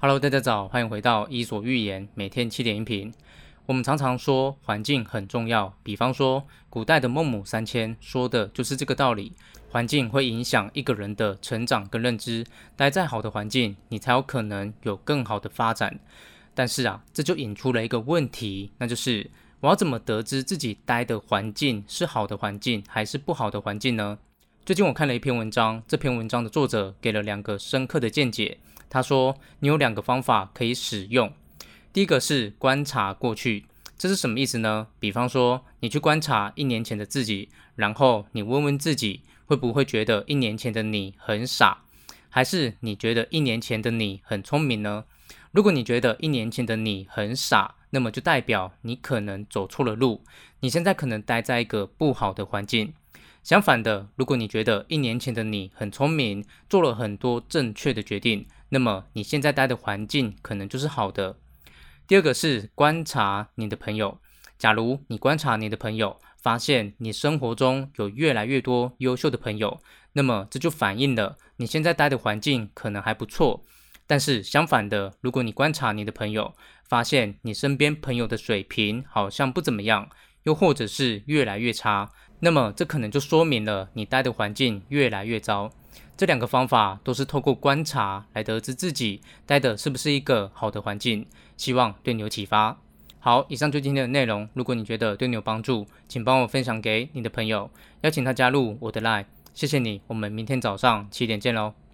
Hello，大家早，欢迎回到伊索寓言每天七点音频。我们常常说环境很重要，比方说古代的孟母三迁说的就是这个道理。环境会影响一个人的成长跟认知，待在好的环境，你才有可能有更好的发展。但是啊，这就引出了一个问题，那就是我要怎么得知自己待的环境是好的环境还是不好的环境呢？最近我看了一篇文章，这篇文章的作者给了两个深刻的见解。他说：“你有两个方法可以使用。第一个是观察过去，这是什么意思呢？比方说，你去观察一年前的自己，然后你问问自己，会不会觉得一年前的你很傻，还是你觉得一年前的你很聪明呢？如果你觉得一年前的你很傻，那么就代表你可能走错了路，你现在可能待在一个不好的环境。”相反的，如果你觉得一年前的你很聪明，做了很多正确的决定，那么你现在待的环境可能就是好的。第二个是观察你的朋友。假如你观察你的朋友，发现你生活中有越来越多优秀的朋友，那么这就反映了你现在待的环境可能还不错。但是相反的，如果你观察你的朋友，发现你身边朋友的水平好像不怎么样，又或者是越来越差。那么，这可能就说明了你待的环境越来越糟。这两个方法都是透过观察来得知自己待的是不是一个好的环境。希望对你有启发。好，以上就今天的内容。如果你觉得对你有帮助，请帮我分享给你的朋友，邀请他加入我的 Line。谢谢你，我们明天早上七点见喽。